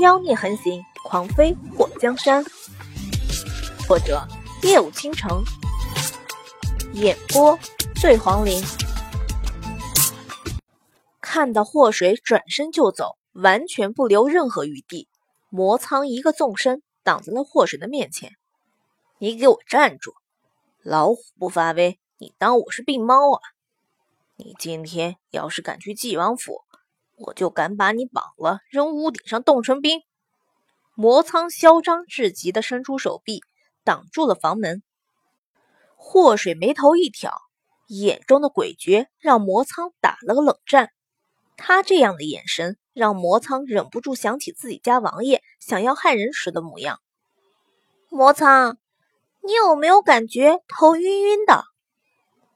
妖孽横行，狂飞过江山。作者：夜舞倾城，演播：醉黄林。看到祸水转身就走，完全不留任何余地，魔苍一个纵身挡在了祸水的面前。你给我站住！老虎不发威，你当我是病猫啊？你今天要是敢去纪王府，我就敢把你绑了，扔屋顶上冻成冰！魔苍嚣张至极的伸出手臂，挡住了房门。祸水眉头一挑，眼中的诡谲让魔苍打了个冷战。他这样的眼神，让魔苍忍不住想起自己家王爷想要害人时的模样。魔苍。你有没有感觉头晕晕的？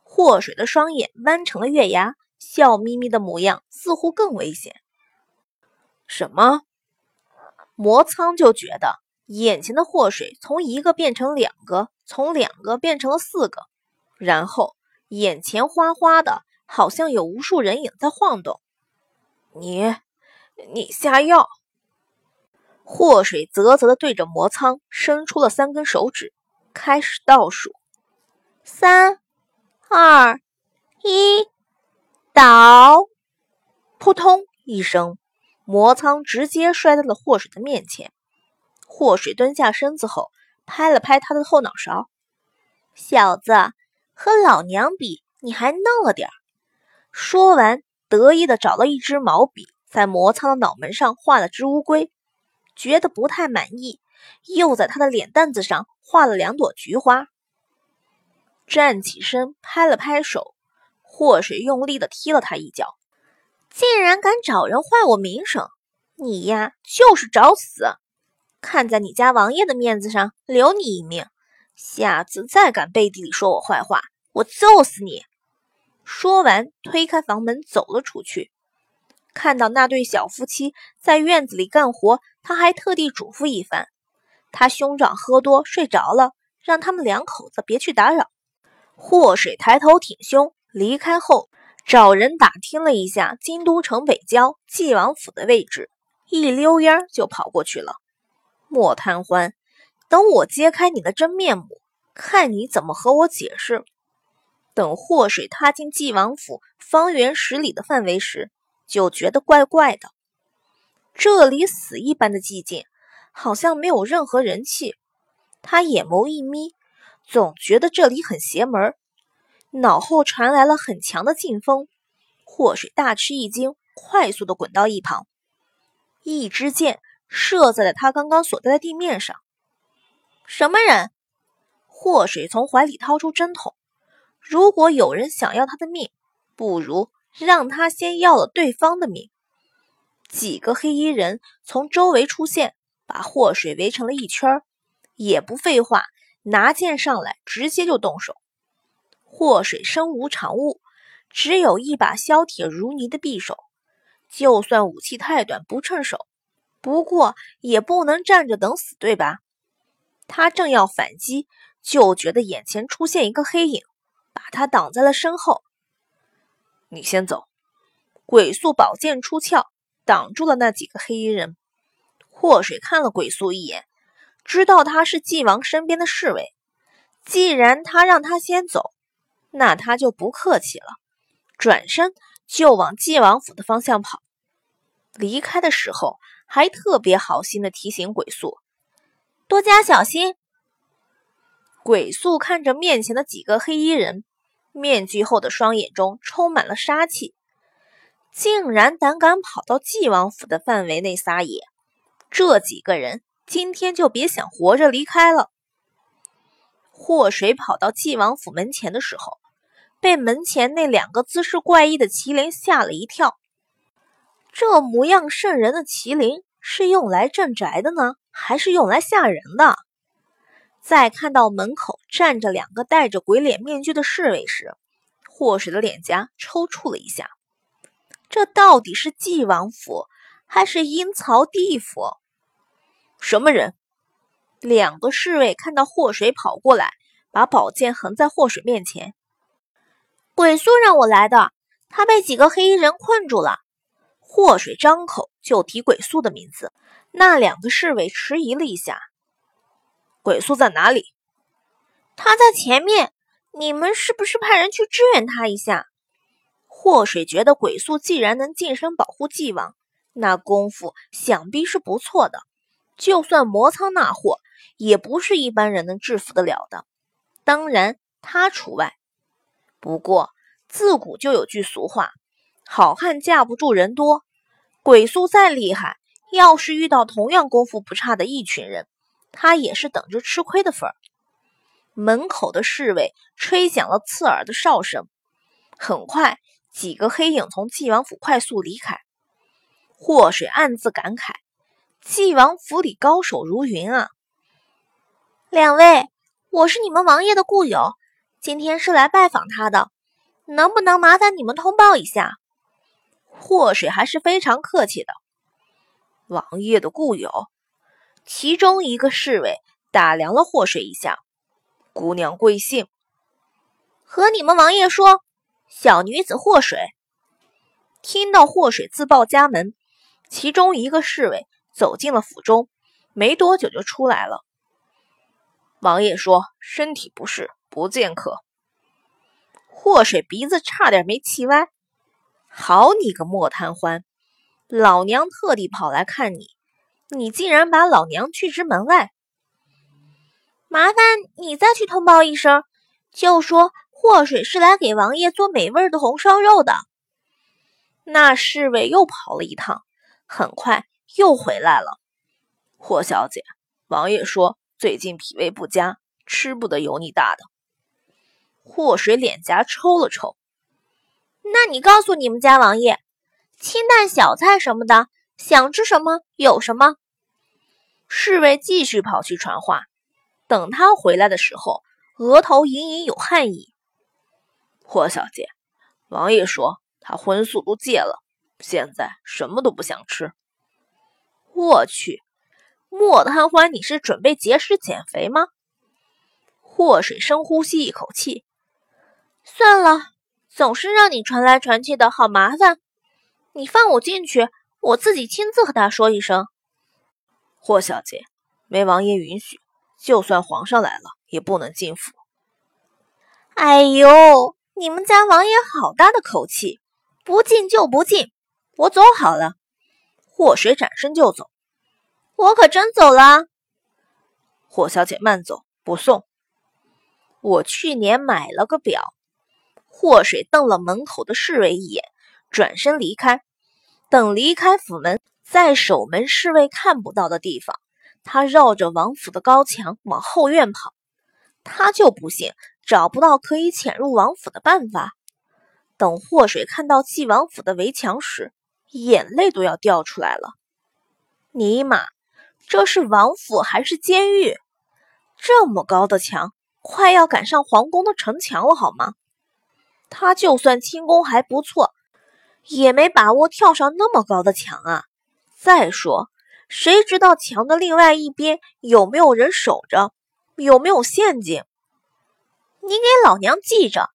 祸水的双眼弯成了月牙，笑眯眯的模样似乎更危险。什么？魔苍就觉得眼前的祸水从一个变成两个，从两个变成了四个，然后眼前哗哗的，好像有无数人影在晃动。你，你下药！祸水啧啧的对着魔苍伸出了三根手指。开始倒数，三、二、一，倒！扑通一声，魔苍直接摔在了祸水的面前。祸水蹲下身子后，拍了拍他的后脑勺：“小子，和老娘比，你还嫩了点儿。”说完，得意的找了一支毛笔，在魔苍的脑门上画了只乌龟，觉得不太满意。又在他的脸蛋子上画了两朵菊花，站起身拍了拍手，祸水用力的踢了他一脚，竟然敢找人坏我名声，你呀就是找死！看在你家王爷的面子上，留你一命，下次再敢背地里说我坏话，我揍死你！说完，推开房门走了出去。看到那对小夫妻在院子里干活，他还特地嘱咐一番。他兄长喝多睡着了，让他们两口子别去打扰。祸水抬头挺胸离开后，找人打听了一下京都城北郊纪王府的位置，一溜烟就跑过去了。莫贪欢，等我揭开你的真面目，看你怎么和我解释。等祸水踏进纪王府方圆十里的范围时，就觉得怪怪的，这里死一般的寂静。好像没有任何人气，他眼眸一眯，总觉得这里很邪门。脑后传来了很强的劲风，祸水大吃一惊，快速的滚到一旁，一支箭射在了他刚刚所在的地面上。什么人？祸水从怀里掏出针筒，如果有人想要他的命，不如让他先要了对方的命。几个黑衣人从周围出现。把祸水围成了一圈儿也不废话，拿剑上来，直接就动手。祸水身无长物，只有一把削铁如泥的匕首，就算武器太短不趁手，不过也不能站着等死，对吧？他正要反击，就觉得眼前出现一个黑影，把他挡在了身后。你先走，鬼宿宝剑出鞘，挡住了那几个黑衣人。祸水看了鬼宿一眼，知道他是纪王身边的侍卫。既然他让他先走，那他就不客气了，转身就往纪王府的方向跑。离开的时候，还特别好心的提醒鬼宿多加小心。鬼宿看着面前的几个黑衣人，面具后的双眼中充满了杀气，竟然胆敢跑到纪王府的范围内撒野。这几个人今天就别想活着离开了。祸水跑到纪王府门前的时候，被门前那两个姿势怪异的麒麟吓了一跳。这模样瘆人的麒麟是用来镇宅的呢，还是用来吓人的？在看到门口站着两个戴着鬼脸面具的侍卫时，祸水的脸颊抽搐了一下。这到底是纪王府？还是阴曹地府？什么人？两个侍卫看到祸水跑过来，把宝剑横在祸水面前。鬼宿让我来的，他被几个黑衣人困住了。祸水张口就提鬼宿的名字，那两个侍卫迟疑了一下。鬼宿在哪里？他在前面。你们是不是派人去支援他一下？祸水觉得鬼宿既然能近身保护纪王，那功夫想必是不错的。就算魔苍那货，也不是一般人能制服得了的。当然，他除外。不过，自古就有句俗话：“好汉架不住人多。”鬼宿再厉害，要是遇到同样功夫不差的一群人，他也是等着吃亏的份儿。门口的侍卫吹响了刺耳的哨声，很快，几个黑影从纪王府快速离开。祸水暗自感慨：纪王府里高手如云啊！两位，我是你们王爷的故友，今天是来拜访他的，能不能麻烦你们通报一下？祸水还是非常客气的。王爷的故友，其中一个侍卫打量了祸水一下。姑娘贵姓？和你们王爷说，小女子祸水。听到祸水自报家门，其中一个侍卫走进了府中，没多久就出来了。王爷说身体不适，不见客。祸水鼻子差点没气歪。好你个莫贪欢，老娘特地跑来看你，你竟然把老娘拒之门外。麻烦你再去通报一声，就说祸水是来给王爷做美味的红烧肉的。那侍卫又跑了一趟，很快又回来了。霍小姐，王爷说最近脾胃不佳，吃不得油腻大的。祸水脸颊抽了抽。那你告诉你们家王爷，清淡小菜什么的，想吃什么有什么。侍卫继续跑去传话。等他回来的时候，额头隐隐有汗意。霍小姐，王爷说他荤素都戒了，现在什么都不想吃。我去，莫贪欢，你是准备节食减肥吗？祸水深呼吸一口气，算了，总是让你传来传去的好麻烦。你放我进去，我自己亲自和他说一声。霍小姐，没王爷允许。就算皇上来了，也不能进府。哎呦，你们家王爷好大的口气，不进就不进，我走好了。祸水转身就走，我可真走了。霍小姐慢走，不送。我去年买了个表。祸水瞪了门口的侍卫一眼，转身离开。等离开府门，在守门侍卫看不到的地方。他绕着王府的高墙往后院跑，他就不信找不到可以潜入王府的办法。等祸水看到纪王府的围墙时，眼泪都要掉出来了。尼玛，这是王府还是监狱？这么高的墙，快要赶上皇宫的城墙了，好吗？他就算轻功还不错，也没把握跳上那么高的墙啊！再说。谁知道墙的另外一边有没有人守着，有没有陷阱？你给老娘记着，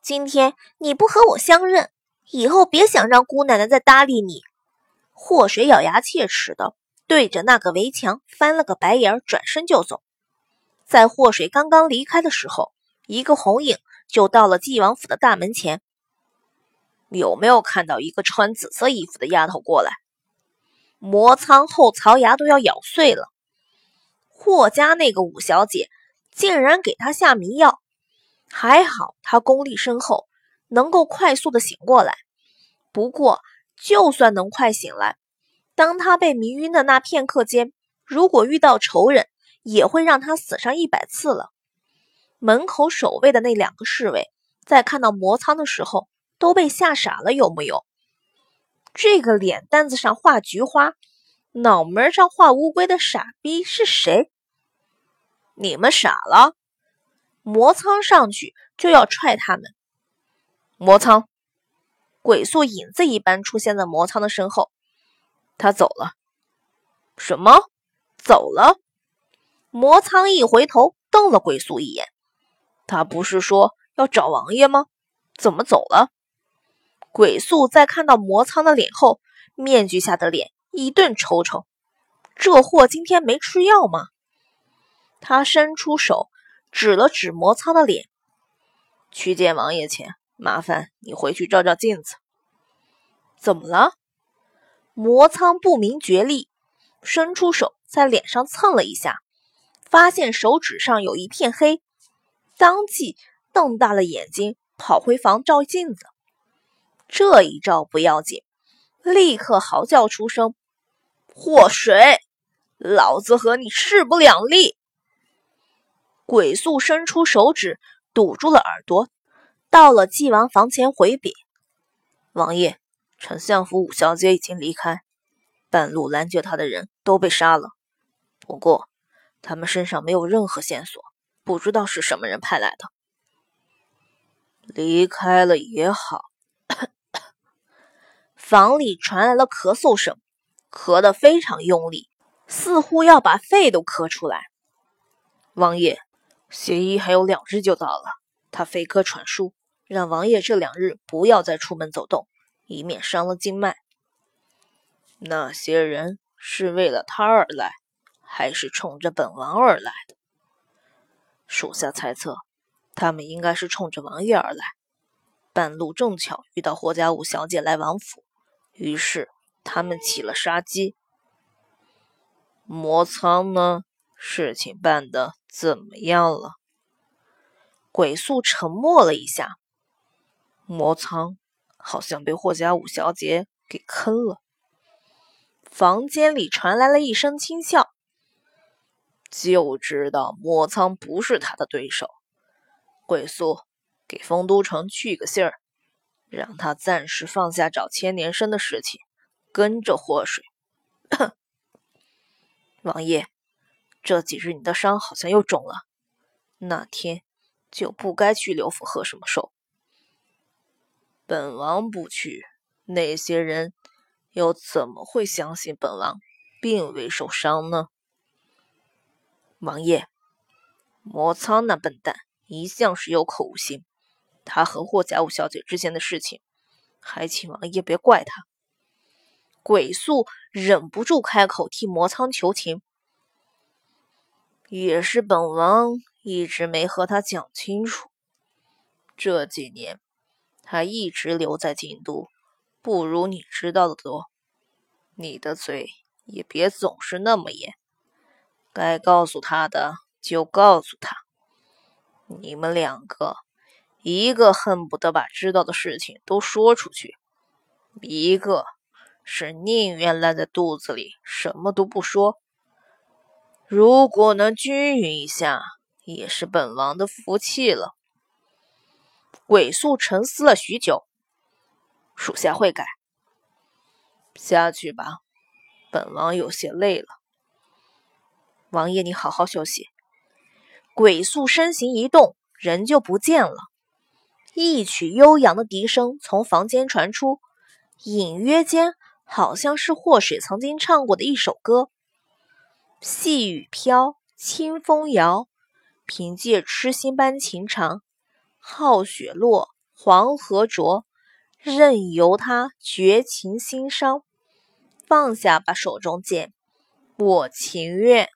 今天你不和我相认，以后别想让姑奶奶再搭理你。祸水咬牙切齿的对着那个围墙翻了个白眼，转身就走。在祸水刚刚离开的时候，一个红影就到了纪王府的大门前。有没有看到一个穿紫色衣服的丫头过来？魔苍后槽牙都要咬碎了，霍家那个五小姐竟然给他下迷药，还好他功力深厚，能够快速的醒过来。不过，就算能快醒来，当他被迷晕的那片刻间，如果遇到仇人，也会让他死上一百次了。门口守卫的那两个侍卫，在看到魔苍的时候，都被吓傻了，有木有？这个脸蛋子上画菊花，脑门上画乌龟的傻逼是谁？你们傻了？魔苍上去就要踹他们。魔苍，鬼宿影子一般出现在魔苍的身后。他走了。什么？走了？魔苍一回头，瞪了鬼宿一眼。他不是说要找王爷吗？怎么走了？鬼宿在看到魔苍的脸后，面具下的脸一顿抽抽。这货今天没吃药吗？他伸出手指了指魔苍的脸，去见王爷前，麻烦你回去照照镜子。怎么了？魔苍不明觉厉，伸出手在脸上蹭了一下，发现手指上有一片黑，当即瞪大了眼睛，跑回房照镜子。这一照不要紧，立刻嚎叫出声：“祸水！老子和你势不两立！”鬼宿伸出手指堵住了耳朵，到了纪王房前回禀：“王爷。”丞相府五小姐已经离开，半路拦截她的人都被杀了。不过，他们身上没有任何线索，不知道是什么人派来的。离开了也好。房里传来了咳嗽声，咳得非常用力，似乎要把肺都咳出来。王爷，邪医还有两日就到了，他飞鸽传书，让王爷这两日不要再出门走动。以免伤了经脉。那些人是为了他而来，还是冲着本王而来的？属下猜测，他们应该是冲着王爷而来。半路正巧遇到霍家五小姐来王府，于是他们起了杀机。魔苍呢？事情办得怎么样了？鬼宿沉默了一下。魔苍。好像被霍家五小姐给坑了。房间里传来了一声轻笑，就知道莫仓不是他的对手。鬼宿，给丰都城去个信儿，让他暂时放下找千年参的事情，跟着祸水。王爷，这几日你的伤好像又肿了，那天就不该去刘府贺什么寿。本王不去，那些人又怎么会相信本王并未受伤呢？王爷，魔苍那笨蛋一向是有口无心，他和霍家五小姐之间的事情，还请王爷别怪他。鬼宿忍不住开口替魔苍求情，也是本王一直没和他讲清楚，这几年。他一直留在京都，不如你知道的多。你的嘴也别总是那么严，该告诉他的就告诉他。你们两个，一个恨不得把知道的事情都说出去，一个是宁愿烂在肚子里，什么都不说。如果能均匀一下，也是本王的福气了。鬼宿沉思了许久，属下会改。下去吧，本王有些累了。王爷，你好好休息。鬼宿身形一动，人就不见了。一曲悠扬的笛声从房间传出，隐约间好像是祸水曾经唱过的一首歌：“细雨飘，清风摇，凭借痴心般情长。”皓雪落，黄河浊，任由他绝情心伤。放下吧手中剑，我情愿。